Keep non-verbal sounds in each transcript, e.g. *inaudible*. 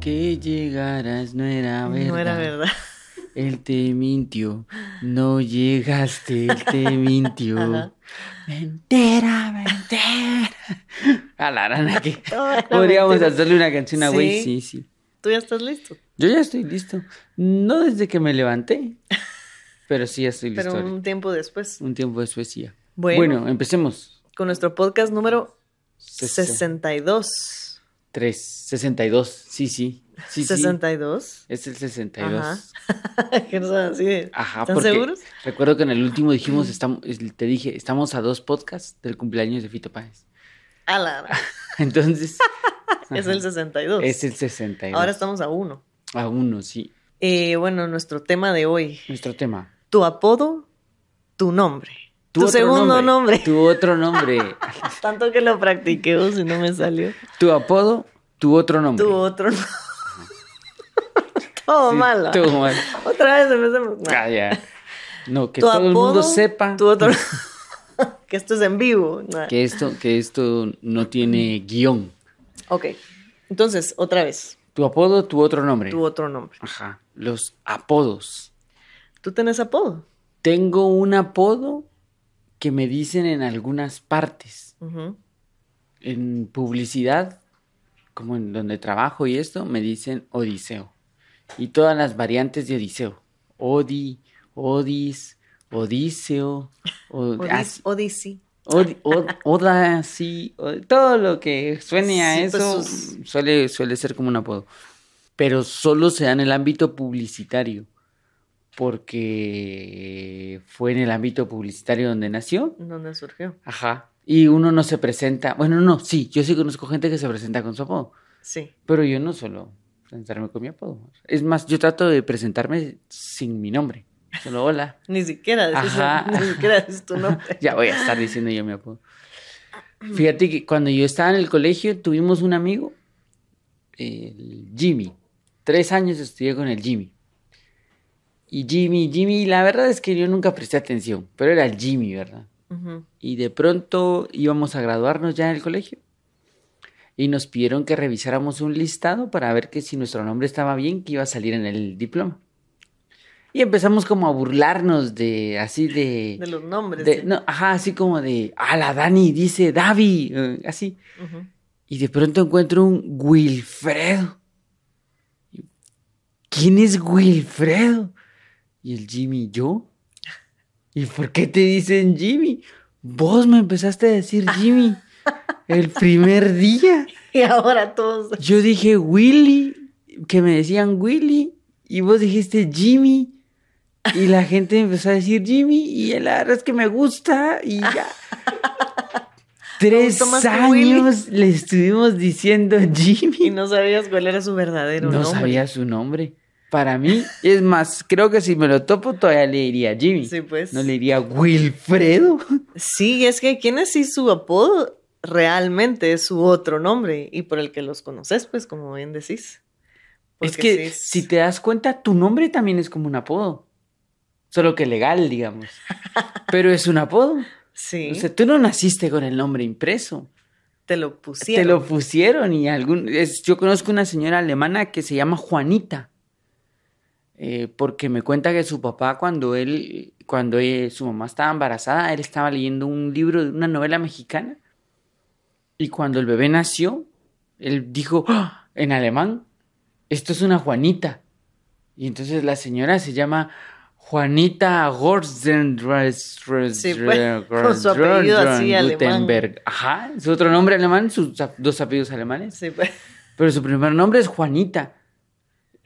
Que llegaras, no era verdad. No era verdad. Él te mintió, no llegaste, él te *laughs* mintió. Ajá. Mentira, mentira. A la rana que *laughs* podríamos mentira. hacerle una canción a güey, Sí. sí, sí. ¿Tú ya estás listo? Yo ya estoy listo. No desde que me levanté, *laughs* pero sí ya estoy listo. Pero un tiempo después. Un tiempo después sí ya. Bueno. Bueno, empecemos. Con nuestro podcast número Sesen- 62. 3, 62. Sí, sí. Sí, sí. ¿62? Es el 62. Ajá. *laughs* Ajá, ¿Qué no así? de- ¿Están porque seguros? recuerdo que en el último dijimos, estamos, te dije, estamos a dos podcasts del cumpleaños de Fito Páez. A la- *laughs* Entonces, Es ajá, el 62. es el 62. Ahora estamos a uno. A uno, sí. Eh, bueno, nuestro tema de hoy. Nuestro tema. Tu apodo, tu nombre. Tu, segundo nombre. Tu otro nombre. *laughs* Tanto que lo practiqué o si no me salió. tu apodo, tu otro nombre. Tu otro nombre. *laughs* Todo Sí, malo. todo mal. Otra vez empecemos. No. Ah, ya. No, que todo el mundo sepa Tu otro... *laughs* que esto es en vivo. No. que esto, que esto no tiene guion. Ok. Entonces, otra vez. Tu apodo, tu otro nombre. Tu otro nombre. Ajá. Los apodos. ¿Tú tenés apodo? Tengo un apodo que me dicen en algunas partes. Ujú. En publicidad, como en donde trabajo y esto, me dicen Odiseo. Y todas las variantes de Odiseo. Odi, Odis, Odiseo, Odis- así- Odyssey. Odi- od- Oda, sí, todo lo que suene a Sí, pues, eso sus- suele, suele ser como un apodo. Pero solo se da en el ámbito publicitario, porque fue en el ámbito publicitario donde nació. ¿Dónde surgió? Ajá. Y uno no se presenta, bueno, no, sí, yo sí conozco gente que se presenta con su apodo, Sí. pero yo no suelo presentarme con mi apodo. Es más, yo trato de presentarme sin mi nombre. Solo hola. *laughs* Ni siquiera Ajá. *laughs* ni siquiera decís tu nombre. *laughs* Ya voy a estar diciendo yo mi apodo. Fíjate que cuando yo estaba en el colegio tuvimos un amigo, el Jimmy. Tres años estudié con el Jimmy. Y Jimmy, Jimmy, la verdad es que yo nunca presté atención, pero era el Jimmy, ¿verdad? Y de pronto íbamos a graduarnos ya en el colegio. Y nos pidieron que revisáramos un listado para ver que si nuestro nombre estaba bien, que iba a salir en el diploma. Y empezamos como a burlarnos de así de... De los nombres. de- sí. no, ajá, así como de, ah, la Dani dice Davi, eh, así. Y de pronto encuentro un Wilfredo. ¿Quién es Wilfredo? Y el Jimmy, ¿yo? ¿Y por qué te dicen Jimmy? Vos me empezaste a decir Jimmy *laughs* el primer día. Y ahora todos. Yo dije Willy, que me decían Willy, y vos dijiste Jimmy. Y la gente empezó a decir Jimmy, y la verdad es que me gusta, y ya. *laughs* Tres años le estuvimos diciendo Jimmy. *laughs* Y no sabías cuál era su verdadero No nombre. sabía su nombre. Para mí, es más, creo que si me lo topo todavía le diría Jimmy. Sí, pues. No le diría Wilfredo. Sí, es que quienes sí su apodo realmente es su otro nombre y por el que los conoces, pues como bien decís. es que es- si te das cuenta, tu nombre también es como un apodo. Solo que legal, digamos. *laughs* Pero es un apodo. Sí, O sea, tú no naciste con el nombre impreso. te lo pusieron. Te lo pusieron y algún... es- yo conozco una señora alemana que se llama Juanita. Eh, porque me cuenta que su papá cuando él, cuando eh, su mamá estaba embarazada, él estaba leyendo un libro de una novela mexicana. Y cuando el bebé nació, él dijo ¡Ah! en alemán, esto es una Juanita. Y entonces la señora se llama Juanita Gorsten Sí, pues, con su apellido así alemán. Gutenberg. Ajá, su otro nombre alemán, sus dos apellidos alemanes. Sí, pues. Pero su primer nombre es Juanita.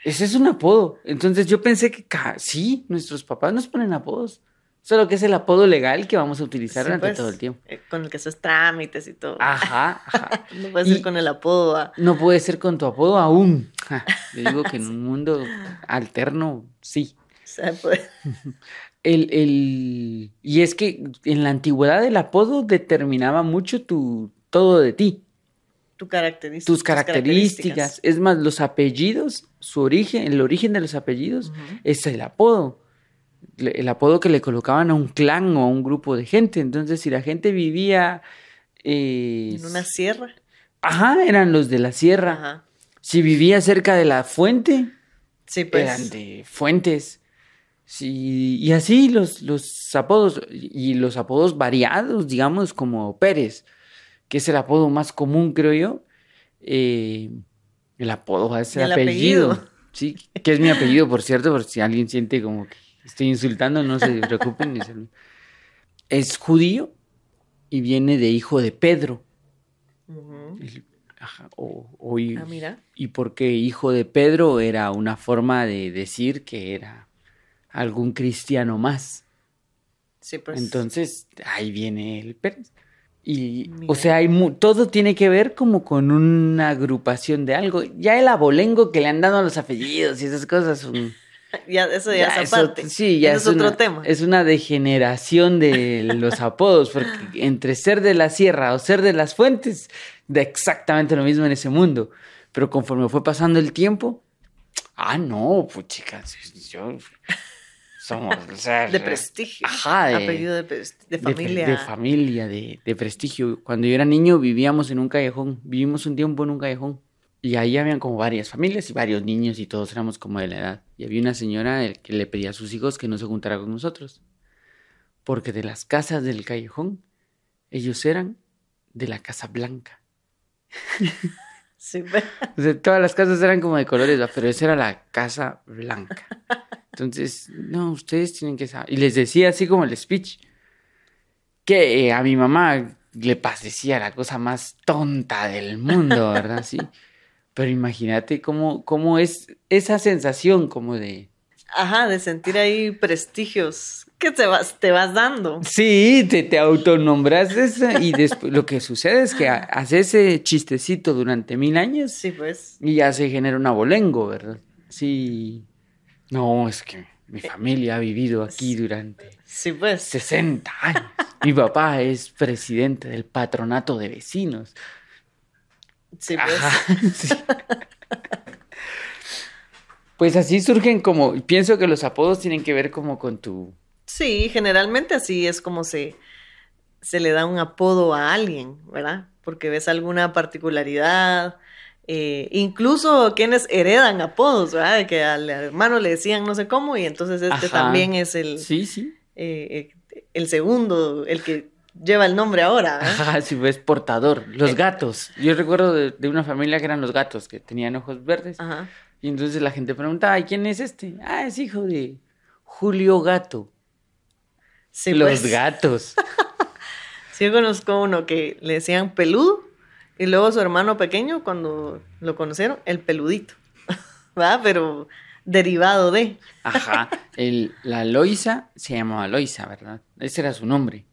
Ese es un apodo. Entonces yo pensé que sí, nuestros papás nos ponen apodos. Solo que es el apodo legal que vamos a utilizar Sí, durante pues, todo el tiempo. eh, con el que haces trámites y todo. Ajá, ajá. *laughs* no puedes y- ir con el apodo. ah. No puede ser con tu apodo aún. Ja, Yo digo que en *laughs* un mundo alterno, sí. O sea, pues, *laughs* El, el... Y es que en la antigüedad el apodo determinaba mucho tu... todo de ti. Tu característica. tus características. Es más, los apellidos, su origen, el origen de los apellidos es el apodo. El apodo que le colocaban a un clan o a un grupo de gente. Entonces, si la gente vivía. eh, En una sierra. Ajá, eran los de la sierra. Ajá. Si vivía cerca de la fuente, Sí, pues. eran de fuentes. Sí, y así los, los apodos, y los apodos variados, digamos, como Pérez, que es el apodo más común, creo yo. Eh, el apodo es Y el el apellido. apellido. Sí, que es mi apellido, por cierto, por si alguien siente como que estoy insultando, no se preocupen. es el- Es judío y viene de hijo de Pedro. Ujú. El- ajá, o, o hi- Ah, mira. y porque hijo de Pedro era una forma de decir que era algún cristiano más. Sí, pues. Entonces, ahí viene el Pérez. Y, o sea, hay mu- todo tiene que ver como con una agrupación de algo. Ya el abolengo que le han dado a los apellidos y esas cosas son... *laughs* Ya, eso ya, ya es eso- aparte. sí, ya Ese es, es otro una- tema. Es una degeneración de los apodos, porque entre ser de la sierra o ser de las fuentes, da exactamente lo mismo en ese mundo. Pero conforme fue pasando el tiempo, ah, no, pues chicas, yo somos, o sea, De *laughs* prestigio. Ajá, de- Apellido de, de de familia. De, familia, de, de prestigio. Cuando yo era niño vivíamos en un callejón, vivimos un tiempo en un callejón. Y ahí habían como varias familias y varios niños y todos éramos como de la edad. Y había una señora que le pedía a sus hijos que no se juntara con nosotros. Porque de las casas del callejón, ellos eran de la Casa Blanca. *laughs* Sí, pues. O sea, todas las casas eran como de colores, pero esa era la Casa Blanca. *laughs* Entonces, no, ustedes tienen que saber. Y les decía así como el speech, que eh, a mi mamá le parecía la cosa más tonta del mundo, *laughs* ¿verdad? Sí. Pero imagínate cómo, cómo es esa sensación como de... Ajá, de sentir ahí prestigios que te vas, te vas dando. Sí, te, te autonombras esa y después lo que sucede es que ha- haces ese chistecito durante mil años Sí, pues. Y ya se genera un abolengo, ¿verdad? Sí. No, es que mi familia ha vivido aquí durante Sí, pues. 60 *laughs* años. Mi papá es presidente del patronato de vecinos. Sí, pues. Ajá, *laughs* sí. Pues así surgen como, pienso que los apodos tienen que ver como con tu... Sí, generalmente así es como se, se le da un apodo a alguien, ¿verdad? Porque ves alguna particularidad, eh, incluso quienes heredan apodos, ¿verdad? De que al hermano le decían no sé cómo y entonces este Ajá. también es el, Sí, sí. eh, eh, el segundo, el que lleva el nombre ahora. Ajá, sí, ves portador. Los gatos. Yo recuerdo de, de una familia que eran los gatos, que tenían ojos verdes. Ajá. Y entonces la gente preguntaba, ¿y quién es este? Ah, es hijo de Julio Gato. Sí, Los pues. gatos. *laughs* Sí, yo conozco uno que le decían peludo y luego su hermano pequeño, cuando lo conocieron, el peludito, *laughs* ¿verdad? Pero derivado de. Ajá. El, la Loisa se llamaba Loisa, ¿verdad? Ese era su nombre.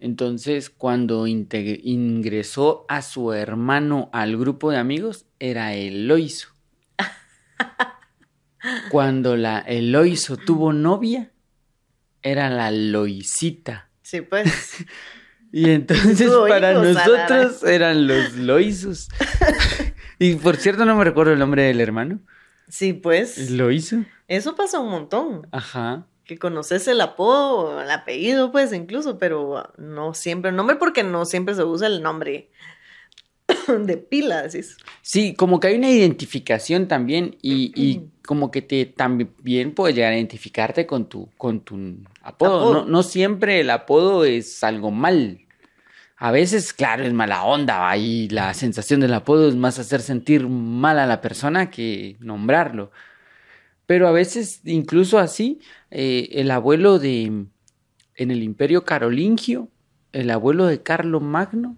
Entonces, cuando ingresó a su hermano al grupo de amigos, era el Loiso. *laughs* Cuando la Eloiso tuvo novia, era la Loisita. Sí, pues. *laughs* Y entonces para nosotros eran los Loisos. *laughs* y por cierto, no me recuerdo el nombre del hermano. Sí, pues. ¿Loiso? Eso pasa un montón. Ajá. Que conoces el apodo, el apellido, pues incluso, pero no siempre el nombre, porque no siempre se usa el nombre *coughs* de pila, decís. Sí, como que hay una identificación también y, y como que te también puedes llegar a identificarte con tu, con tu apodo. Apodo. No, no siempre el apodo es algo mal. A veces, claro, es mala onda, y la sensación del apodo es más hacer sentir mal a la persona que nombrarlo. Pero a veces, incluso así, eh, el abuelo de, en el imperio carolingio, el abuelo de Carlo Magno,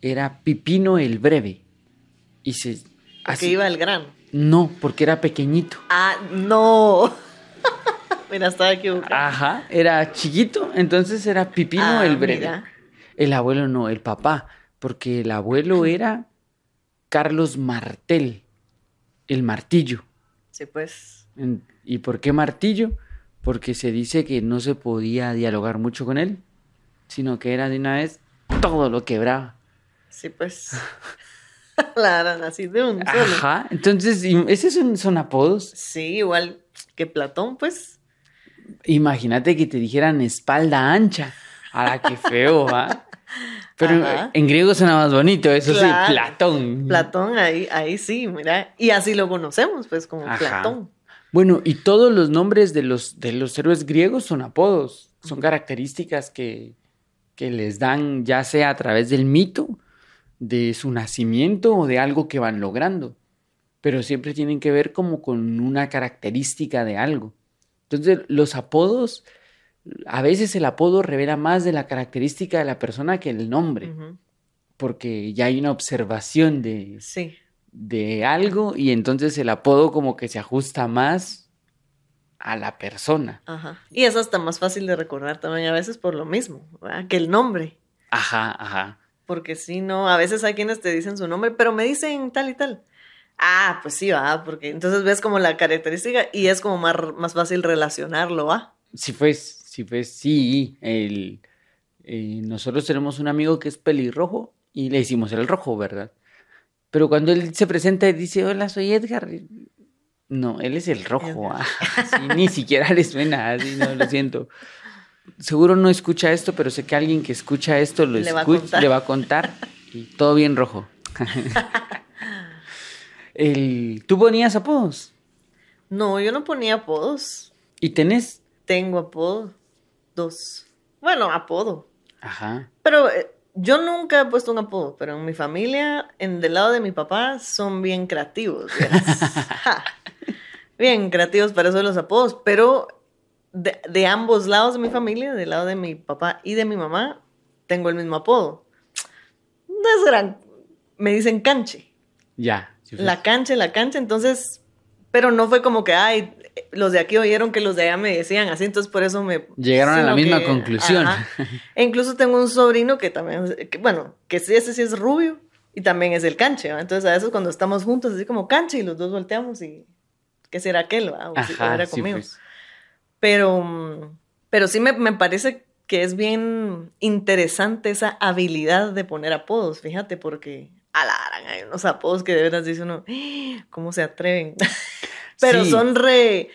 era Pipino el Breve. Y se... Así- iba al grano. No, porque era pequeñito. Ah, no. *laughs* Mira, estaba equivocado. Ajá, era chiquito, entonces era Pipino Ah, el Breve. mira. El abuelo no, el papá, porque el abuelo *clears throat* era Carlos Martel, el martillo. Sí, pues. ¿Y por qué martillo? Porque se dice que no se podía dialogar mucho con él, sino que era de una vez todo lo quebraba. Sí, pues. *laughs* La así de un solo. Ajá, entonces, esos son, son apodos. Sí, igual que Platón, pues. Imagínate que te dijeran espalda ancha. Ahora qué feo, ¿ah? Pero Ajá. en griego suena más bonito, eso Claro. sí, Platón. Platón, ahí, ahí sí, mira. Y así lo conocemos, pues, como Ajá. Platón. Bueno, y todos los nombres de los, de los héroes griegos son apodos, son características que, que les dan ya sea a través del mito, de su nacimiento o de algo que van logrando, pero siempre tienen que ver como con una característica de algo. Entonces, los apodos, a veces el apodo revela más de la característica de la persona que el nombre, porque ya hay una observación de, Sí. de algo y entonces el apodo como que se ajusta más a la persona. Ajá. Y es hasta más fácil de recordar también a veces por lo mismo, ¿verdad? que el nombre. Ajá, ajá. Porque si no, a veces hay quienes te dicen su nombre, pero me dicen tal y tal. Ah, pues sí, va, porque entonces ves como la característica y es como más, más fácil relacionarlo, va. Si fue, si fue, sí, el, eh, nosotros tenemos un amigo que es pelirrojo y le hicimos el rojo, ¿verdad? Pero cuando él se presenta y dice, hola, soy Edgar, no, él es el rojo, ah, sí, ni siquiera le suena, así, no, lo siento. Seguro no escucha esto, pero sé que alguien que escucha esto lo Le va a escucha, contar. le va a contar y todo bien rojo. *laughs* el, ¿Tú ponías apodos? No, yo no ponía apodos. ¿Y tenés? Tengo apodo. Dos. Bueno, apodo. Ajá. Pero eh, yo nunca he puesto un apodo, pero en mi familia, en del lado de mi papá, son bien creativos. *laughs* Ja. Bien creativos para eso de los apodos, pero de, de ambos lados de mi familia, del lado de mi papá y de mi mamá, tengo el mismo apodo. No es gran... Me dicen canche. Ya. sí. La cancha, la cancha, entonces... Pero no fue como que, ay, los de aquí oyeron que los de allá me decían así, entonces por eso me... Llegaron a la misma que- conclusión. ajá. *laughs* E incluso tengo un sobrino que también, que, bueno, que sí, ese sí es rubio y también es el canche, ¿va? Entonces a veces cuando estamos juntos, así como canche y los dos volteamos y, ¿qué será aquel? va? O Ajá, era sí, conmigo. pues. Pero, pero sí me, me parece que es bien interesante esa habilidad de poner apodos, fíjate, porque alaran, hay unos apodos que de veras dice uno, "Ah, ¿cómo se atreven? *laughs* pero Sí. son re...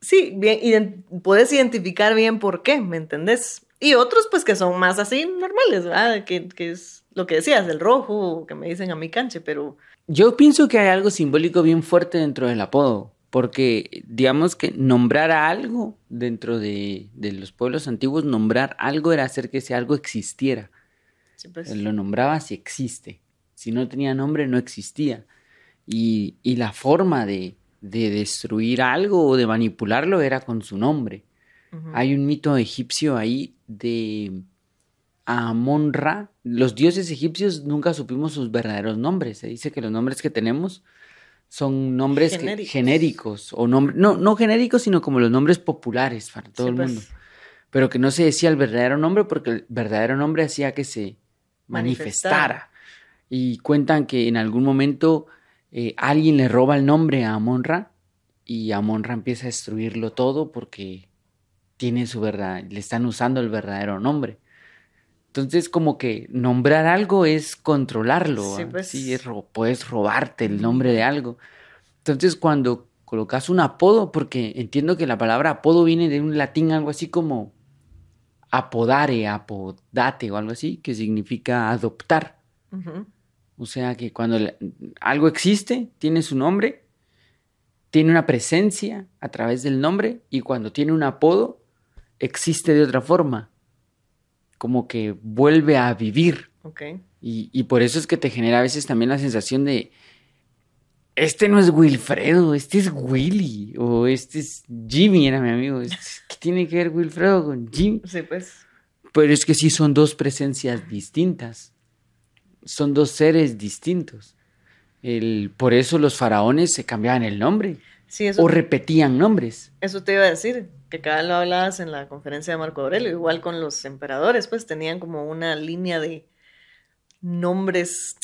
Sí, bien, ident- puedes identificar bien por qué, ¿me entendés? Y otros pues que son más así normales, ¿verdad? Que, que es lo que decías, el rojo, que me dicen a mi canche, pero... Yo pienso que hay algo simbólico bien fuerte dentro del apodo, porque digamos que nombrar a algo dentro de, de los pueblos antiguos, nombrar algo era hacer que ese algo existiera. sí, pues, Lo nombraba si existe. Si no tenía nombre, no existía. Y, y la forma de, de destruir algo o de manipularlo era con su nombre. Hay un mito egipcio ahí de Amon-Ra. Los dioses egipcios nunca supimos sus verdaderos nombres. Se dice que los nombres que tenemos son nombres que- Genéricos. genéricos o nombres, no, no genéricos, sino como los nombres populares para todo Sí, el pues, mundo. Pero que no se decía el verdadero nombre porque el verdadero nombre hacía que se manifestara. Manifestara. Y cuentan que en algún momento eh, alguien le roba el nombre a Amon-Ra y Amon-Ra empieza a destruirlo todo porque tiene su verdad, le están usando el verdadero nombre. Entonces, como que nombrar algo es controlarlo. Sí, pues. Sí, es ro- puedes robarte el nombre de algo. Entonces, cuando colocas un apodo, porque entiendo que la palabra apodo viene de un latín, algo así como apodare, apodate o algo así, que significa adoptar. ujú. O sea que cuando le- algo existe, tiene su nombre, tiene una presencia a través del nombre y cuando tiene un apodo, existe de otra forma. Como que vuelve a vivir. Y, y por eso es que te genera a veces también la sensación de, este no es Wilfredo, este es Willy, o este es Jimmy, era mi amigo. ¿Qué tiene que ver Wilfredo con Jimmy? Sí, pues. Pero es que sí son dos presencias distintas. Son dos seres distintos. El, por eso los faraones se cambiaban el nombre Sí, eso, o repetían nombres. eso te iba a decir, que cada lo hablabas en la conferencia de Marco Aurelio, igual con los emperadores, pues tenían como una línea de nombres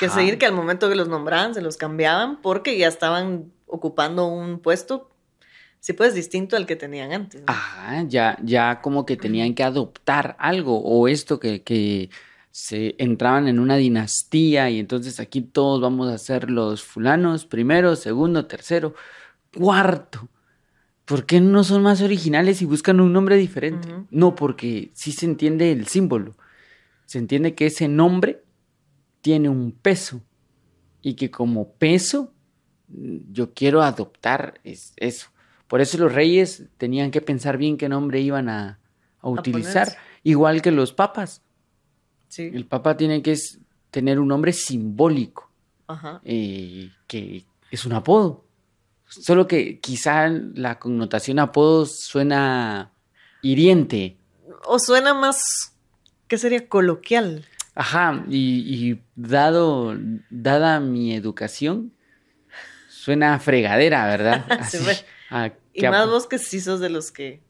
que seguir, que al momento que los nombraban se los cambiaban porque ya estaban ocupando un puesto, sí, pues distinto al que tenían antes. ¿no? Ajá, ya, ya como que tenían que adoptar algo o esto que, que se entraban en una dinastía y entonces aquí todos vamos a ser los fulanos, primero, segundo, tercero, cuarto. ¿Por qué no son más originales y buscan un nombre diferente? No, porque sí se entiende el símbolo. se entiende que ese nombre tiene un peso y que como peso mm, yo quiero adoptar es eso. Por eso los reyes tenían que pensar bien qué nombre iban a, a utilizar, igual que los papas. Sí. El papa tiene que tener un nombre simbólico, Ajá. eh, que es un apodo. Solo que quizá la connotación apodo suena hiriente. O suena más, ¿qué sería? Coloquial. Ajá, y, y dado, dada mi educación, suena a fregadera, ¿verdad? *laughs* Sí, Así, a Y más vos que sí sos de los que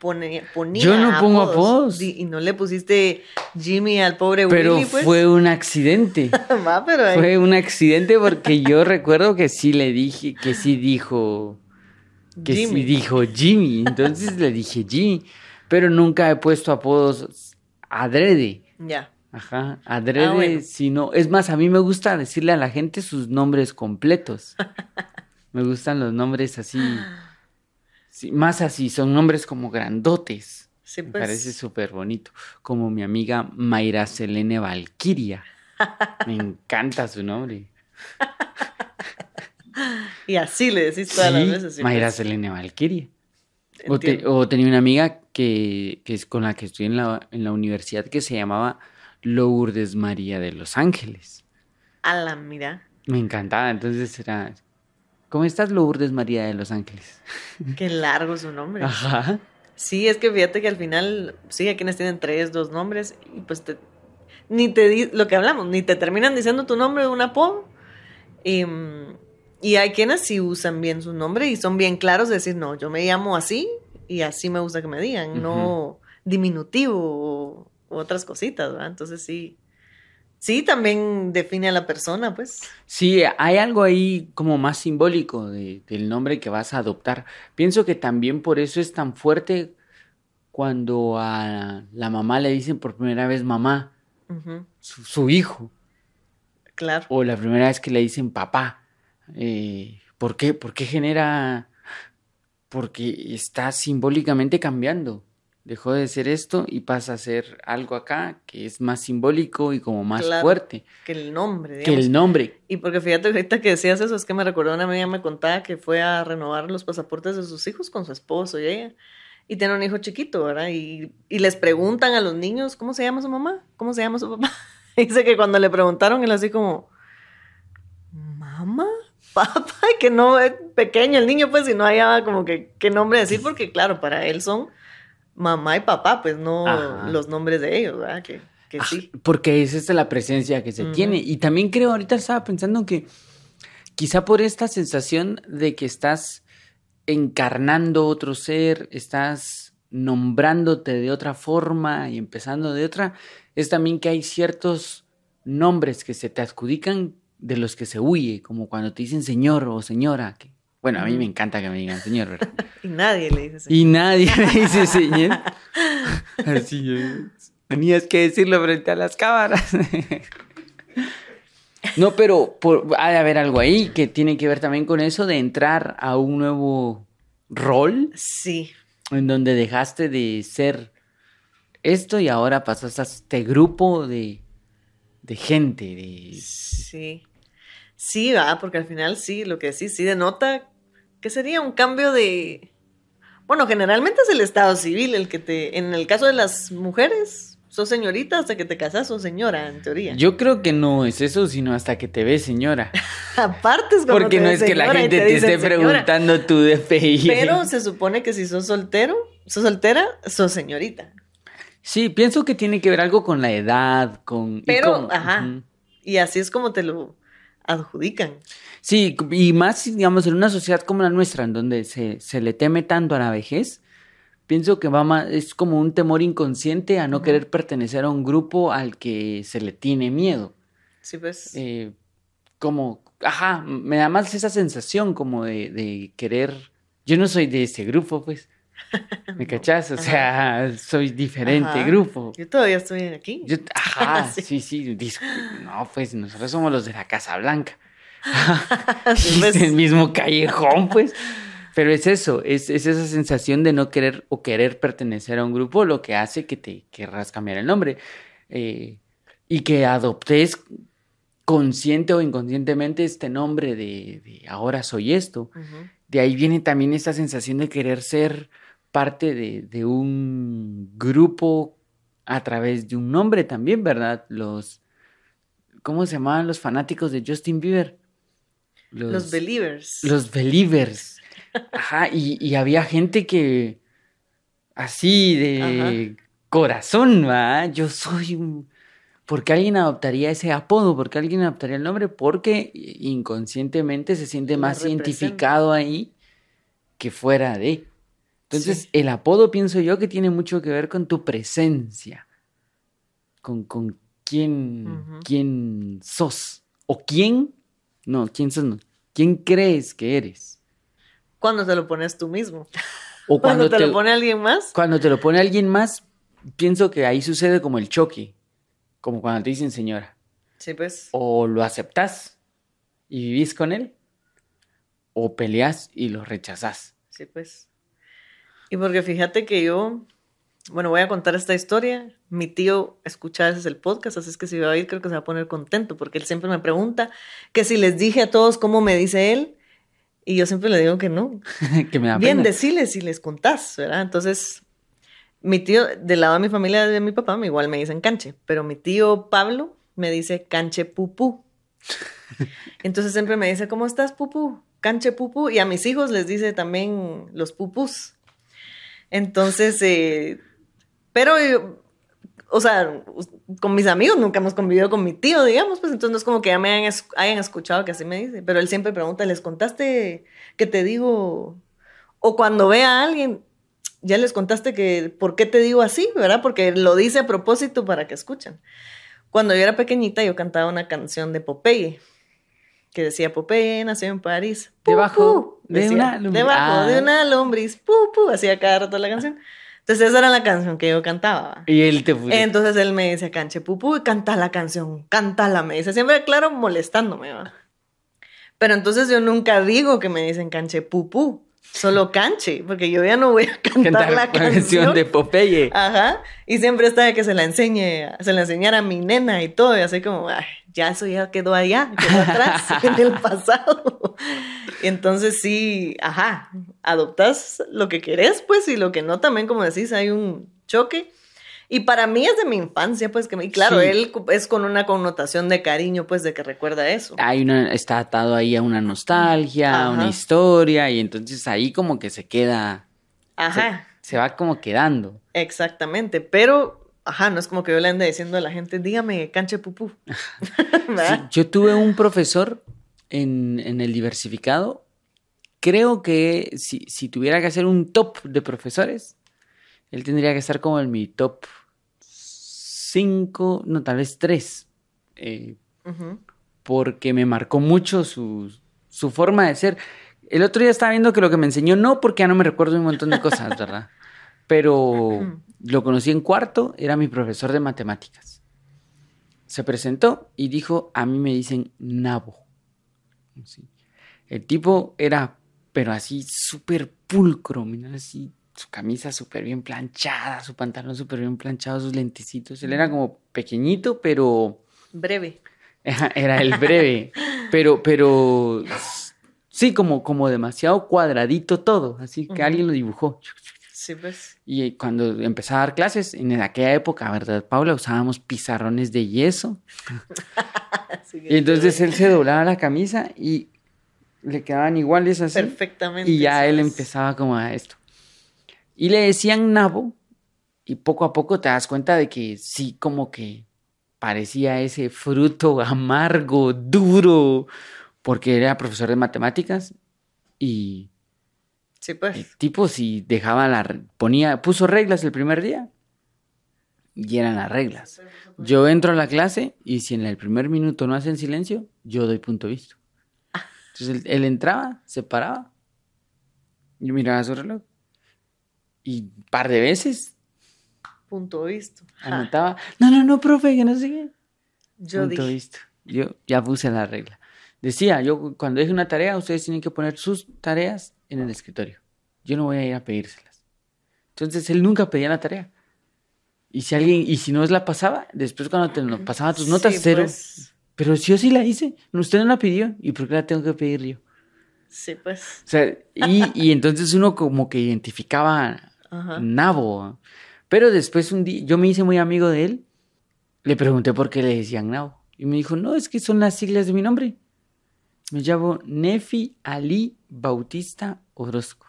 ponía Yo no pongo apodos. Y no le pusiste Jimmy al pobre Pero Willy, pues. fue un accidente. *laughs* Pero Fue un accidente porque yo recuerdo que sí le dije, que sí dijo, que Jimmy. sí dijo Jimmy. Entonces le dije Jimmy, pero nunca he puesto apodos adrede. Ya. Ajá, adrede, Ah, bueno. sino, es más, a mí me gusta decirle a la gente sus nombres completos. *laughs* me gustan los nombres así, sí, más así, son nombres como grandotes. Sí, Me pues. parece súper bonito. Como mi amiga Mayra Selene Valquiria. Me encanta su nombre. *laughs* Y así le decís todas las veces. Mayra pues. Selene Valquiria. O, te- o tenía una amiga que, que es con la que estudié en la, en la universidad que se llamaba Lourdes María de los Ángeles. A la mira. Me encantaba, entonces era... ¿Cómo estás, Lourdes María de los Ángeles? Qué largo su nombre. Ajá. Sí, es que fíjate que al final, sí, hay quienes tienen tres, dos nombres, y pues te, ni te di, lo que hablamos, ni te terminan diciendo tu nombre de un apodo. Y, y hay quienes sí usan bien su nombre y son bien claros de decir, no, yo me llamo así y así me gusta que me digan, no diminutivo o, otras cositas, ¿verdad? Entonces sí, sí, también define a la persona, pues. Sí, hay algo ahí como más simbólico de- del nombre que vas a adoptar. Pienso que también por eso es tan fuerte cuando a la mamá le dicen por primera vez mamá, su hijo, claro. o la primera vez que le dicen papá. Eh, ¿por qué? ¿Por qué genera? Porque está simbólicamente cambiando. Dejó de ser esto y pasa a ser algo acá que es más simbólico y como más Claro, fuerte Que el nombre, que el nombre. Y porque fíjate ahorita que decías eso, es que me recordó una amiga me contaba que fue a renovar los pasaportes de sus hijos con su esposo y ella. Y tiene un hijo chiquito, ¿verdad? Y, y les preguntan a los niños, ¿cómo se llama su mamá? ¿Cómo se llama su papá? *laughs* Dice que cuando le preguntaron, él así como, ¿mamá? ¿Papá? Y *laughs* que no es pequeño el niño, pues, y no hallaba como que qué nombre decir, *laughs* porque claro, para él son mamá y papá, pues no Ajá. los nombres de ellos, ¿verdad? Que, que sí. Porque es esta la presencia que se tiene. Y también creo, ahorita estaba pensando que quizá por esta sensación de que estás encarnando otro ser, estás nombrándote de otra forma y empezando de otra, es también que hay ciertos nombres que se te adjudican de los que se huye, como cuando te dicen señor o señora. Que, bueno, a mí me encanta que me digan señor, ¿verdad? *laughs* Y nadie le dice Y nadie me dice señor. *laughs* Así es. Tenías que decirlo frente a las cámaras. *laughs* No, pero por, ha de haber algo ahí que tiene que ver también con eso de entrar a un nuevo rol Sí, en donde dejaste de ser esto y ahora pasaste a este grupo de, de gente, de... Sí. Sí, va, porque al final sí, lo que sí, sí denota que sería un cambio de. Bueno, generalmente es el estado civil el que te. En el caso de las mujeres, sos señorita hasta que te casas, sos señora, en teoría. Yo creo que no es eso, sino hasta que te ves señora. *laughs* Aparte es cuando Porque te no ves es que la gente te, esté señora. preguntando tu DPI. Pero se supone que si sos soltero, sos soltera, sos señorita. Sí, pienso que tiene que ver algo con la edad, con... y Pero, con- ajá. Y así es como te lo adjudican. Sí, y más, digamos, en una sociedad como la nuestra, en donde se, se le teme tanto a la vejez, pienso que va más, es como un temor inconsciente a no querer pertenecer a un grupo al que se le tiene miedo. Sí, pues. Eh, como, ajá, me da más esa sensación como de, de querer... Yo no soy de ese grupo, pues. ¿Me *laughs* cachás? O Ajá. sea, soy diferente Ajá. grupo. Yo todavía estoy aquí. Yo- ajá, *laughs* Sí. sí, no, pues nosotros somos los de la Casa Blanca. Sí, Es el mismo callejón, pues. Pero es eso, es, es esa sensación de no querer o querer pertenecer a un grupo lo que hace que te querrás cambiar el nombre. Eh, y que adoptes consciente o inconscientemente este nombre de, de ahora soy esto. De ahí viene también esta sensación de querer ser parte de, de un grupo a través de un nombre también, ¿verdad? Los, ¿cómo se llamaban los fanáticos de Justin Bieber? Los, believers. Los believers. Ajá, y, y había gente que así de corazón, ¿va? Yo soy un... ¿Por qué alguien adoptaría ese apodo? ¿Por qué alguien adoptaría el nombre? Porque inconscientemente se siente más identificado ahí que fuera de. Entonces, Sí. el apodo pienso yo que tiene mucho que ver con tu presencia, con, con quién, quién sos, o quién, no, quién sos, no, quién crees que eres. Cuando te lo pones tú mismo. O *laughs* Cuando, cuando, te, lo pone alguien más. cuando te lo pone alguien más, pienso que ahí sucede como el choque, como cuando te dicen señora. Sí, pues. O lo aceptás y vivís con él, o peleas y lo rechazás. Sí, pues. Y porque fíjate que yo, bueno, voy a contar esta historia. Mi tío escucha a veces el podcast, así es que si va a ir creo que se va a poner contento, porque él siempre me pregunta que si les dije a todos cómo me dice él, y yo siempre le digo que no. *laughs* que me da Bien, pena. decirles si les contás, ¿verdad? Entonces, mi tío, del lado de mi familia, de mi papá, igual me dicen canche, pero mi tío Pablo me dice canche pupú. Entonces siempre me dice, ¿cómo estás, pupú? Canche pupú. Y a mis hijos les dice también los pupús. Entonces, eh, pero, eh, o sea, con mis amigos nunca hemos convivido con mi tío, digamos, pues entonces no es como que ya me hayan, es- hayan escuchado que así me dice, pero él siempre pregunta, ¿les contaste que te digo? O cuando ve a alguien, ya les contaste que, ¿por qué te digo así? ¿Verdad? Porque lo dice a propósito para que escuchen. Cuando yo era pequeñita, yo cantaba una canción de Popeye, que decía, Popeye nació en París. pu, Debajo pu", de una lombriz. Debajo de Ah. una lombriz, pu, pu, hacía cada rato la canción. Entonces esa era la canción que yo cantaba. Y él te puso. Entonces él me dice, canche pupú, y canta la canción, cántala, me dice, siempre, claro, molestándome, ¿va? Pero entonces yo nunca digo que me dicen canche pupú, solo canche, porque yo ya no voy a *laughs* cantar, cantar la canción. de Popeye. Ajá, y siempre está de que se la enseñe, se la enseñara a mi nena y todo, y así como, "Ay, ya eso ya quedó allá, quedó atrás, *laughs* en el pasado. Y *laughs* entonces sí, ajá, adoptas lo que querés, pues, y lo que no, también, como decís, hay un choque. Y para mí es de mi infancia, pues, que me, y claro, Sí. él es con una connotación de cariño, pues, de que recuerda eso. Hay una, está atado ahí a una nostalgia, a una historia, y entonces ahí como que se queda, Ajá, se va como quedando. exactamente, pero, ajá, no es como que yo le ande diciendo a la gente, dígame, canche pupú. *laughs* *laughs* Yo tuve un profesor en, en el diversificado. Creo que si, si tuviera que hacer un top de profesores, él tendría que estar como en mi top 5, no, tal vez 3. Ujú. porque me marcó mucho su, su forma de ser. El otro día estaba viendo que lo que me enseñó, no porque ya no me recuerdo un montón de cosas, *laughs* ¿verdad? Pero lo conocí en cuarto, era mi profesor de matemáticas. Se presentó y dijo, a mí me dicen nabo. Sí. El tipo era, pero así súper pulcro, mira, así, su camisa súper bien planchada, su pantalón súper bien planchado, sus lentecitos. Él era como pequeñito, pero... Breve. Era el breve, *laughs* pero, pero sí, como, como demasiado cuadradito todo, así que alguien lo dibujó. Sí, pues. Y cuando empezaba a dar clases, en aquella época, ¿verdad, Paula? Usábamos pizarrones de yeso. *laughs* Y entonces él se doblaba la camisa y le quedaban iguales así. perfectamente. Y ya él empezaba como a esto. Y le decían nabo, y poco a poco te das cuenta de que sí, como que parecía ese fruto *laughs* amargo, duro, porque era profesor de matemáticas y Sí, el pues. tipo si dejaba la, ponía, puso reglas el primer día y eran las reglas. Yo entro a la clase y si en el primer minuto no hacen silencio, yo doy punto visto. Entonces él, él entraba, se paraba, yo miraba su reloj y un par de veces Punto visto. Anotaba, no, no, no, profe, que no sé qué. yo punto dije. visto. Yo ya puse la regla. Decía, yo cuando deje una tarea, ustedes tienen que poner sus tareas en el escritorio. Yo no voy a ir a pedírselas. Entonces él nunca pedía la tarea. Y si alguien, y si no es la pasaba, después cuando te lo pasaba tus notas, Sí, cero. pues. Pero si yo sí la hice, usted no la pidió. ¿Y por qué la tengo que pedir yo? Sí, pues. O sea, y, y entonces uno como que identificaba Ajá. Nabo. Pero después un día, yo me hice muy amigo de él. Le pregunté por qué le decían Nabo. Y me dijo, no, es que son las siglas de mi nombre. Me llamo Nefi Ali Bautista Orozco.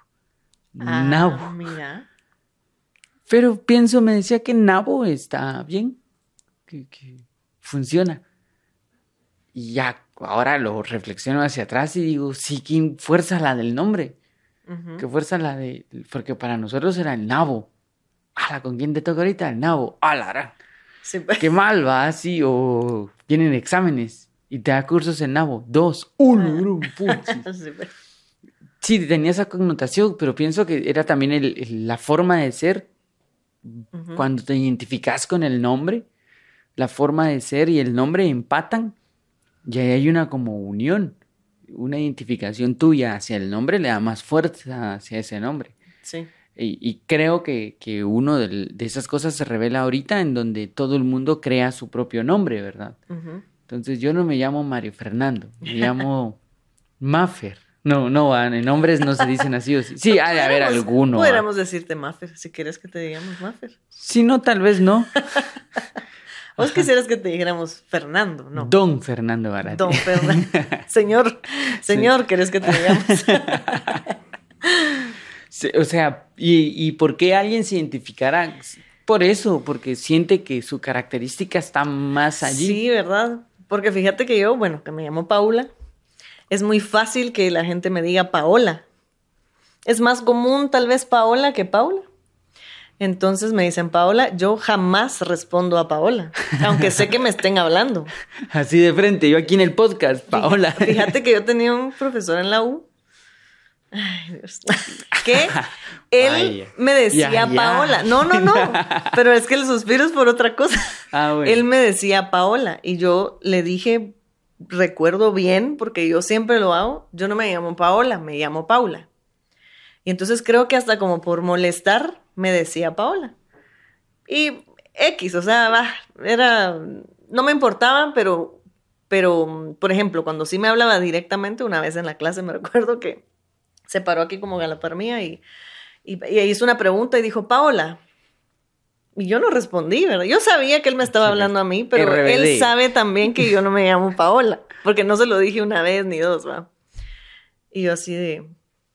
Ah, Nabo. Mira. Pero pienso, me decía que Nabo está bien, que, que funciona. Y ya, ahora lo reflexiono hacia atrás y digo, sí, qué fuerza la del nombre. Qué fuerza la de. Porque para nosotros era el nabo. Ala, ¿con quién te toca ahorita? El nabo. Ala, ara. Sí, pues. Qué mal va, así. O tienen exámenes y te da cursos en nabo. Dos. Uno, puchis. *laughs* Sí, pues. Sí, tenía esa connotación, pero pienso que era también el- el- la forma de ser cuando te identificas con el nombre. La forma de ser y el nombre empatan. Y ahí hay una como unión. Una identificación tuya hacia el nombre le da más fuerza hacia ese nombre. Sí. Y, y creo que, que uno de esas cosas se revela ahorita en donde todo el mundo crea su propio nombre, ¿verdad? Entonces yo no me llamo Mario Fernando, me llamo *laughs* Maffer. No, no, en nombres no se dicen así o sí. Sí, ha de haber alguno. Pudiéramos decirte Maffer, si quieres que te digamos Maffer. Si no, tal vez no. *laughs* Vos quisieras que te dijéramos Fernando, ¿no? Don Fernando Barati. Don Fernando. *laughs* Señor, señor, ¿querés que te digamos? *laughs* Sí, O sea, y, ¿y por qué alguien se identificara? Por eso, porque siente que su característica está más allí. Sí, ¿verdad? Porque fíjate que yo, bueno, que me llamo Paula, es muy fácil que la gente me diga Paola. Es más común tal vez Paola que Paula. Entonces me dicen Paola, yo jamás respondo a Paola, aunque sé que me estén hablando. *laughs* Así de frente, yo aquí en el podcast, Paola. *laughs* Fíjate que yo tenía un profesor en la U. Ay, Dios. *laughs* Que él me decía Ya, ya. Paola. No, no, no. Pero es que el suspiro es por otra cosa. Ah, bueno. Él me decía Paola y yo le dije, recuerdo bien, porque yo siempre lo hago, yo no me llamo Paola, me llamo Paula. Y entonces creo que hasta como por molestar me decía Paola. Y X, o sea, era, no me importaba, pero, pero, por ejemplo, cuando sí me hablaba directamente, una vez en la clase me *laughs* recuerdo que se paró aquí como galapar mía y, y, y hizo una pregunta y dijo, Paola. Y yo no respondí, ¿verdad? Yo sabía que él me estaba hablando a mí, pero él sabe también que yo no me llamo Paola, porque no se lo dije una vez ni dos, ¿va? Y yo así de...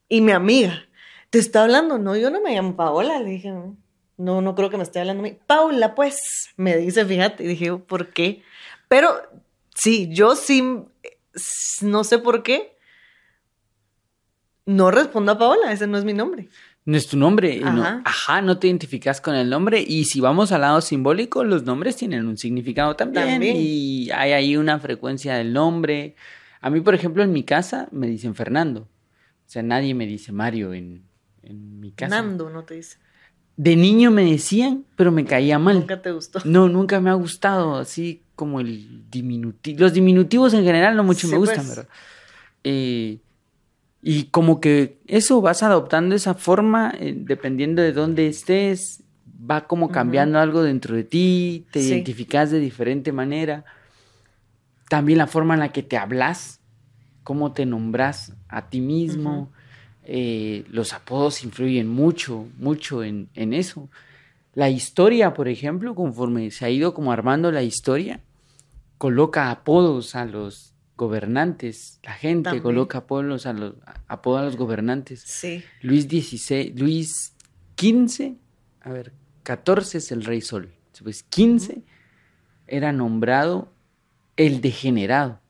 Y mi amiga, ¿te está hablando? No, yo no me llamo Paola, le dije. No, no creo que me esté hablando a mí. Paula, pues, me dice, fíjate. Y dije, ¿por qué? Pero sí, yo sí, no sé por qué, no respondo a Paola, ese no es mi nombre. No es tu nombre. y no- Ajá. ajá, no te identificas con el nombre. Y si vamos al lado simbólico, los nombres tienen un significado también. También. Y hay ahí una frecuencia del nombre. A mí, por ejemplo, en mi casa me dicen Fernando. O sea, nadie me dice Mario en, en mi casa. Nando, no te dice. De niño me decían, pero me caía mal. Nunca te gustó. No, nunca me ha gustado, así como el diminutivo. Los diminutivos en general no mucho Sí, me gustan, pues. ¿verdad? Eh, y como que eso vas adoptando esa forma, eh, dependiendo de dónde estés, va como cambiando algo dentro de ti, te Sí. identificas de diferente manera. También la forma en la que te hablas, cómo te nombras a ti mismo. Eh, los apodos influyen mucho, mucho en, en eso. La historia, por ejemplo, conforme se ha ido como armando la historia, coloca apodos a los gobernantes. La gente También. coloca apodos a los, apodos a los gobernantes. Sí. Luis XVI, Luis XV, a ver, 14 es el rey sol. Pues 15 era nombrado el degenerado.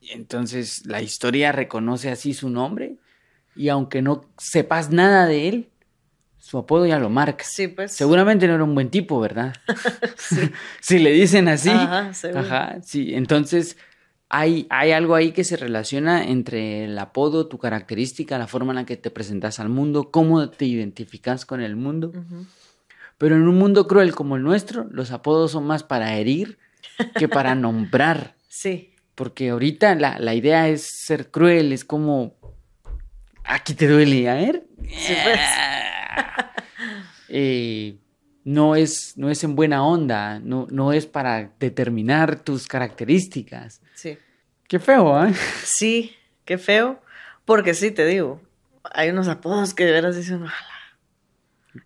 Y Entonces la historia reconoce así su nombre y aunque no sepas nada de él, su apodo ya lo marca. Sí, pues. Seguramente no era un buen tipo, ¿verdad? *laughs* Sí. *laughs* si le dicen así. Ajá, seguro. Ajá, sí. Entonces, hay, hay algo ahí que se relaciona entre el apodo, tu característica, la forma en la que te presentas al mundo, cómo te identificas con el mundo. Pero en un mundo cruel como el nuestro, los apodos son más para herir que para *laughs* nombrar. Sí. Porque ahorita la, la idea es ser cruel, es como. Aquí te duele, a ver. Sí, pues. *laughs* Eh, no es, no es en buena onda, no, no es para determinar tus características. Sí. Qué feo, ¿eh? *laughs* Sí, qué feo. Porque sí, te digo, hay unos apodos que de veras dicen, "Ala".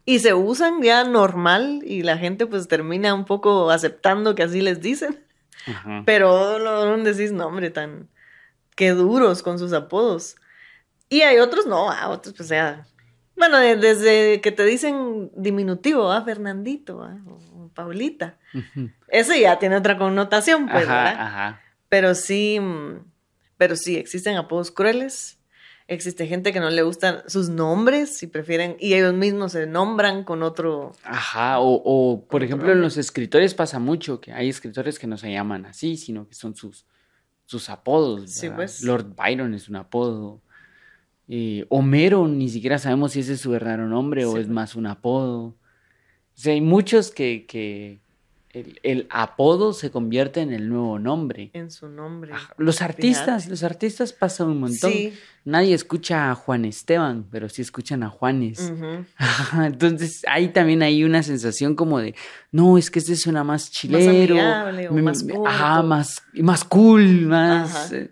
Y se usan ya normal y la gente pues termina un poco aceptando que así les dicen. Ajá. Pero no, no decís, no, hombre, tan. Qué duros con sus apodos. Y hay otros, no, a otros, pues ya. Bueno, de- desde que te dicen diminutivo, ¿ah? Fernandito, ¿ah? o, Paulita. Ese ya tiene otra connotación, pues, ¿verdad? Ajá. Pero sí, mm, pero sí, existen apodos crueles. Existe gente que no le gustan sus nombres y prefieren, y ellos mismos se nombran con otro. Ajá, o, o, por ejemplo en los escritores pasa mucho que hay escritores que no se llaman así, sino que son sus, sus apodos. Sí, pues. Lord Byron es un apodo. Eh, Homero, ni siquiera sabemos si ese es su verdadero nombre o es más un apodo. O sea, hay muchos que, que el, el apodo se convierte en el nuevo nombre. En su nombre. Los artistas, Fíjate. los artistas pasan un montón. Sí. Nadie escucha a Juan Esteban, pero sí escuchan a Juanes. *laughs* Entonces, ahí también hay una sensación como de, no, es que este suena más chilero, amigable o más corto. ajá, más, más cool, más, Ajá. eh,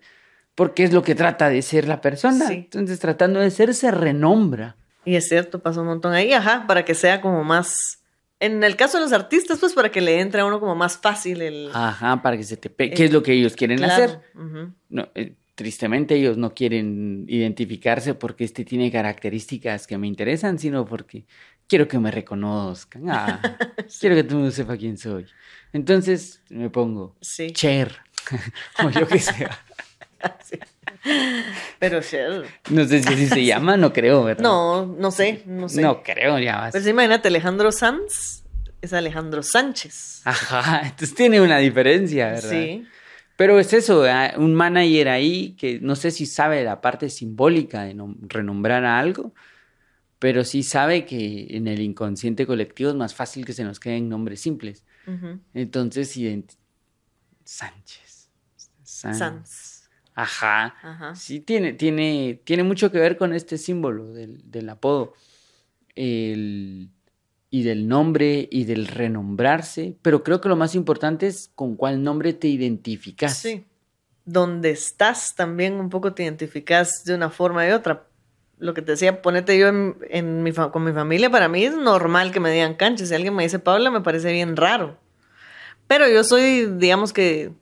porque es lo que trata de ser la persona. Sí. Entonces, tratando de ser, se renombra. Y es cierto, pasa un montón ahí, ajá, para que sea como más. En el caso de los artistas, pues para que le entre a uno como más fácil el. Ajá, para que se te pegue, ¿qué es lo que ellos quieren Claro, hacer? No, eh, tristemente ellos no quieren identificarse porque este tiene características que me interesan, sino porque quiero que me reconozcan. Ah, *laughs* quiero que todo el mundo sepa quién soy. Entonces me pongo Sí. Cher *laughs* o yo que sea. *laughs* sí. Pero Cher. No sé si así se *laughs* llama, no creo, ¿verdad? No, no sé, no sé. No creo, ya vas. Pero sí, imagínate, Alejandro Sanz es Alejandro Sánchez. Ajá, *laughs* entonces tiene una diferencia, ¿verdad? Sí. Pero es eso, ¿verdad? un manager ahí que no sé si sabe la parte simbólica de nom- renombrar a algo, pero sí sabe que en el inconsciente colectivo es más fácil que se nos queden nombres simples. Entonces, Sánchez. San- Sanz. Ajá. Ajá. Sí, tiene, tiene, tiene mucho que ver con este símbolo del, del apodo. El- y del nombre y del renombrarse, pero creo que lo más importante es con cuál nombre te identificas. Sí. Donde estás también un poco te identificas de una forma y otra. Lo que te decía, ponete yo en, en mi con mi familia, para mí es normal que me digan cancha. Si alguien me dice Paula, me parece bien raro. Pero yo soy, digamos que,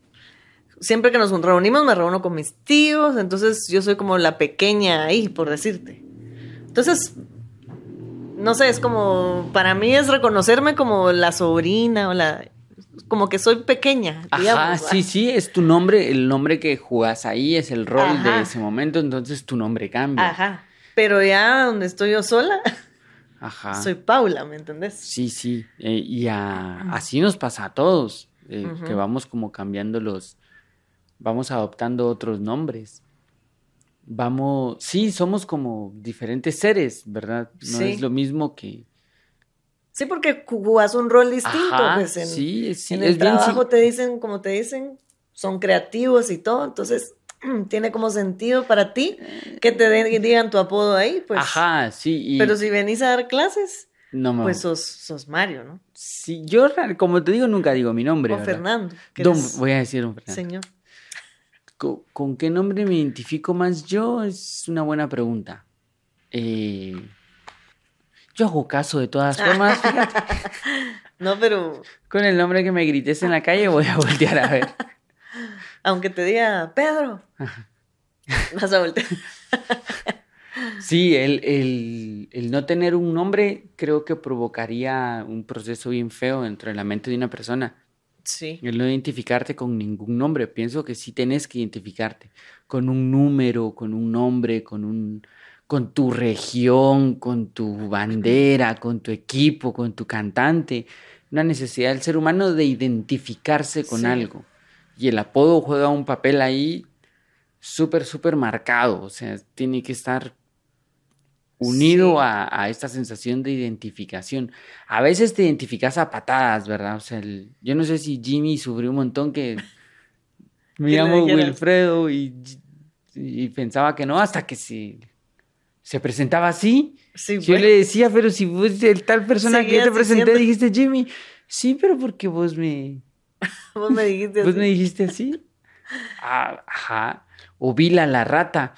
siempre que nos reunimos, me reúno con mis tíos, entonces yo soy como la pequeña ahí, por decirte. Entonces, no sé, es como, para mí es reconocerme como la sobrina o la, como que soy pequeña. Ajá, sí, sí, es tu nombre, el nombre que jugás ahí es el rol Ajá. de ese momento, entonces tu nombre cambia. Ajá. Pero ya donde estoy yo sola, Ajá. *laughs* soy Paula, ¿me entendés? Sí, sí, eh, y a- así nos pasa a todos, eh, que vamos como cambiando los, vamos adoptando otros nombres. Vamos, sí, somos como diferentes seres, ¿verdad? No Sí. es lo mismo que... Sí, porque jugás un rol distinto, Ajá, pues en, sí, sí, en es el bien, trabajo te dicen, como te dicen, son creativos y todo, entonces *clears throat* tiene como sentido para ti que te den- digan tu apodo ahí, pues. Ajá, sí, y Pero si venís a dar clases, no me... pues sos, sos Mario, ¿no? sí, yo, como te digo, nunca digo mi nombre. Fernando, Don- eres voy a decir don Fernando. señor. ¿Con, con qué nombre me identifico más yo? Es una buena pregunta. Eh, yo hago caso de todas formas. fíjate. *laughs* No, pero Con el nombre que me grites en la calle voy a voltear a ver. aunque te diga Pedro, vas a voltear. *laughs* Sí, el, el- el no tener un nombre creo que provocaría un proceso bien feo dentro de la mente de una persona. Sí. El no identificarte con ningún nombre. Pienso que sí tenés que identificarte con un número, con un nombre, con un, con tu región, con tu bandera, con tu equipo, con tu cantante. Una necesidad del ser humano de identificarse con Sí. algo. Y el apodo juega un papel ahí súper, súper marcado. O sea, tiene que estar unido Sí. a, a esta sensación de identificación. A veces te identificas a patadas, ¿verdad? O sea, el- yo no sé si Jimmy sufrió un montón que *laughs* me llamo. Wilfredo y, y pensaba que no hasta que sí se presentaba así. Sí, Yo le decía, pero si vos, el tal persona que yo te presenté, dijiste Jimmy. Sí, pero porque vos me, *laughs* Vos me dijiste vos así. me dijiste así. *laughs* Ah, ajá. O Vila la rata,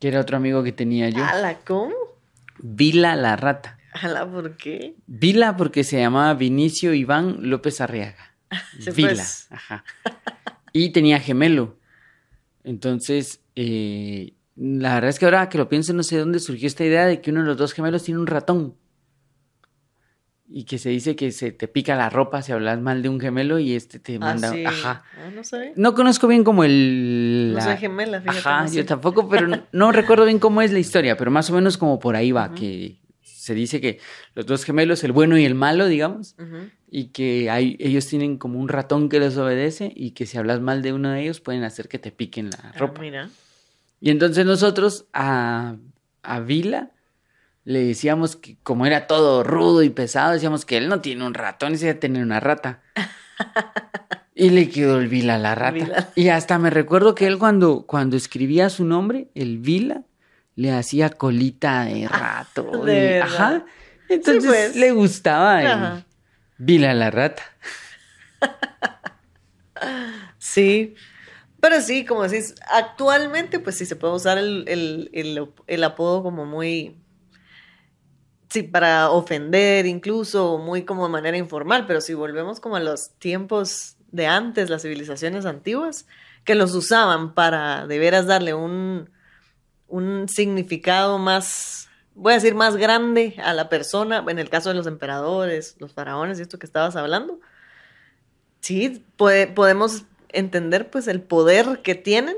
que era otro amigo que tenía yo. ¿Ala, cómo? Vila la rata. ¿Ala, por qué? Vila porque se llamaba Vinicio Iván López Arriaga. *laughs* Vila, pues. ajá. Y tenía gemelo. Entonces, eh, la verdad es que ahora que lo pienso, no sé de dónde surgió esta idea de que uno de los dos gemelos tiene un ratón. Y que se dice que se te pica la ropa si hablas mal de un gemelo y este te Ah, manda. sí. Ajá. Ah, no sabía. No conozco bien como el. No la- soy gemela, fíjate. Ajá, no yo sé. tampoco, pero no, no *laughs* recuerdo bien cómo es la historia, pero más o menos como por ahí va, que se dice que los dos gemelos, el bueno y el malo, digamos, y que hay, ellos tienen como un ratón que les obedece y que si hablas mal de uno de ellos pueden hacer que te piquen la Ah, ropa. mira. Y entonces nosotros a, a Vila le decíamos que como era todo rudo y pesado, decíamos que él no tiene un ratón, ese tener una rata. *laughs* Y le quedó el Vila a la rata. Vila. Y hasta me recuerdo que él cuando, cuando escribía su nombre, el Vila, le hacía colita de rato. de y- verdad. ajá. Entonces pues. le gustaba el Ajá. Vila la rata. *laughs* Sí. Pero sí, como decís, actualmente, pues sí se puede usar el, el- el- el apodo como muy. Sí, para ofender incluso, muy como de manera informal, pero si volvemos como a los tiempos de antes, las civilizaciones antiguas, que los usaban para de veras darle un, un significado más, voy a decir, más grande a la persona, en el caso de los emperadores, los faraones y esto que estabas hablando, sí, puede- podemos entender pues el poder que tienen,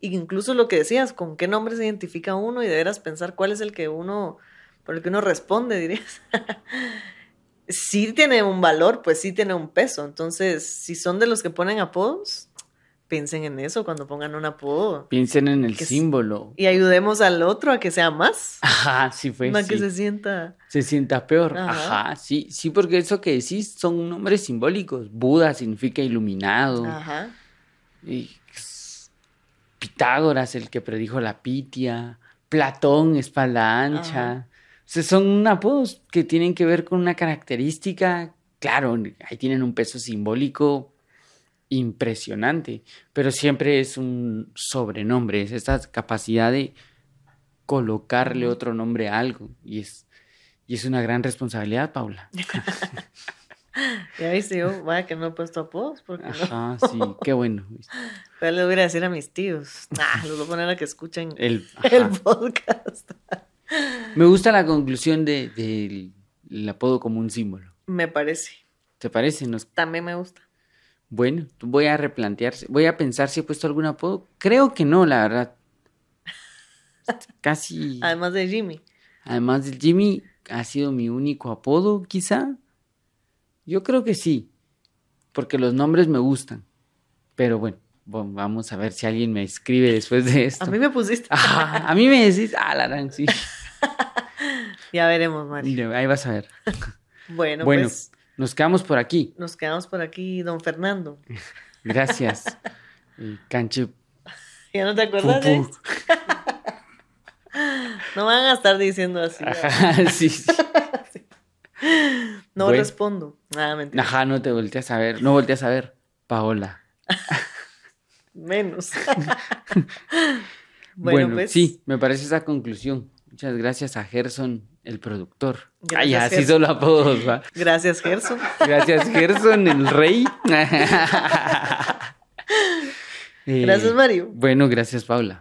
incluso lo que decías, con qué nombre se identifica uno y de veras pensar cuál es el que uno, por el que uno responde, dirías. *laughs* sí tiene un valor, pues sí tiene un peso. Entonces, si son de los que ponen apodos, piensen en eso cuando pongan un apodo. Piensen en el símbolo. Y ayudemos al otro a que sea más. Ajá, sí fue. no que se sienta. se sienta peor. Ajá. Ajá, sí, sí, porque eso que decís son nombres simbólicos. Buda significa iluminado. Ajá. y Pitágoras, el que predijo la pitia. Platón, espalda ancha. Ajá. Sea, son apodos que tienen que ver con una característica. Claro, ahí tienen un peso simbólico impresionante, pero siempre es un sobrenombre, es esta capacidad de colocarle otro nombre a algo y es, y es una gran responsabilidad, Paula. *laughs* Y ahí sí, yo, vaya que no he puesto apodos, porque no. Ajá, sí, qué bueno. Ya le voy a decir a mis tíos. Los voy a poner a que escuchen El, *laughs* podcast. *laughs* Me gusta la conclusión de- del el apodo como un símbolo. Me parece. ¿Te parece? Nos También me gusta. Bueno, voy a replantear, voy a pensar si he puesto algún apodo. Creo que no, la verdad. *laughs* Casi. Además de Jimmy. Además del Jimmy, ha sido mi único apodo, quizá. Yo creo que sí, porque los nombres me gustan. Pero bueno, bueno, vamos a ver si alguien me escribe después de esto. A mí me pusiste. *laughs* A mí me decís, ah, la sí. *laughs* Ya veremos, Mario. Ahí vas a ver. *laughs* Bueno, Bueno, pues nos quedamos por aquí. nos quedamos por aquí, don Fernando. *laughs* Gracias. Canche ¿Ya no te acuerdas de Pupú. esto? No van a estar diciendo así. sí, sí. No Bueno. respondo. Nada, mentira. Ajá, no te volteas a ver, no volteas a ver. Paola. Menos. Bueno, pues, sí, me parece esa conclusión. Muchas gracias a Gerson, el productor. Gracias, Ay, así Gerson. solo apodos, va. Gracias, Gerson. Gracias, Gerson, el rey. *laughs* *laughs* Eh, Gracias, Mario. Bueno, gracias, Paula.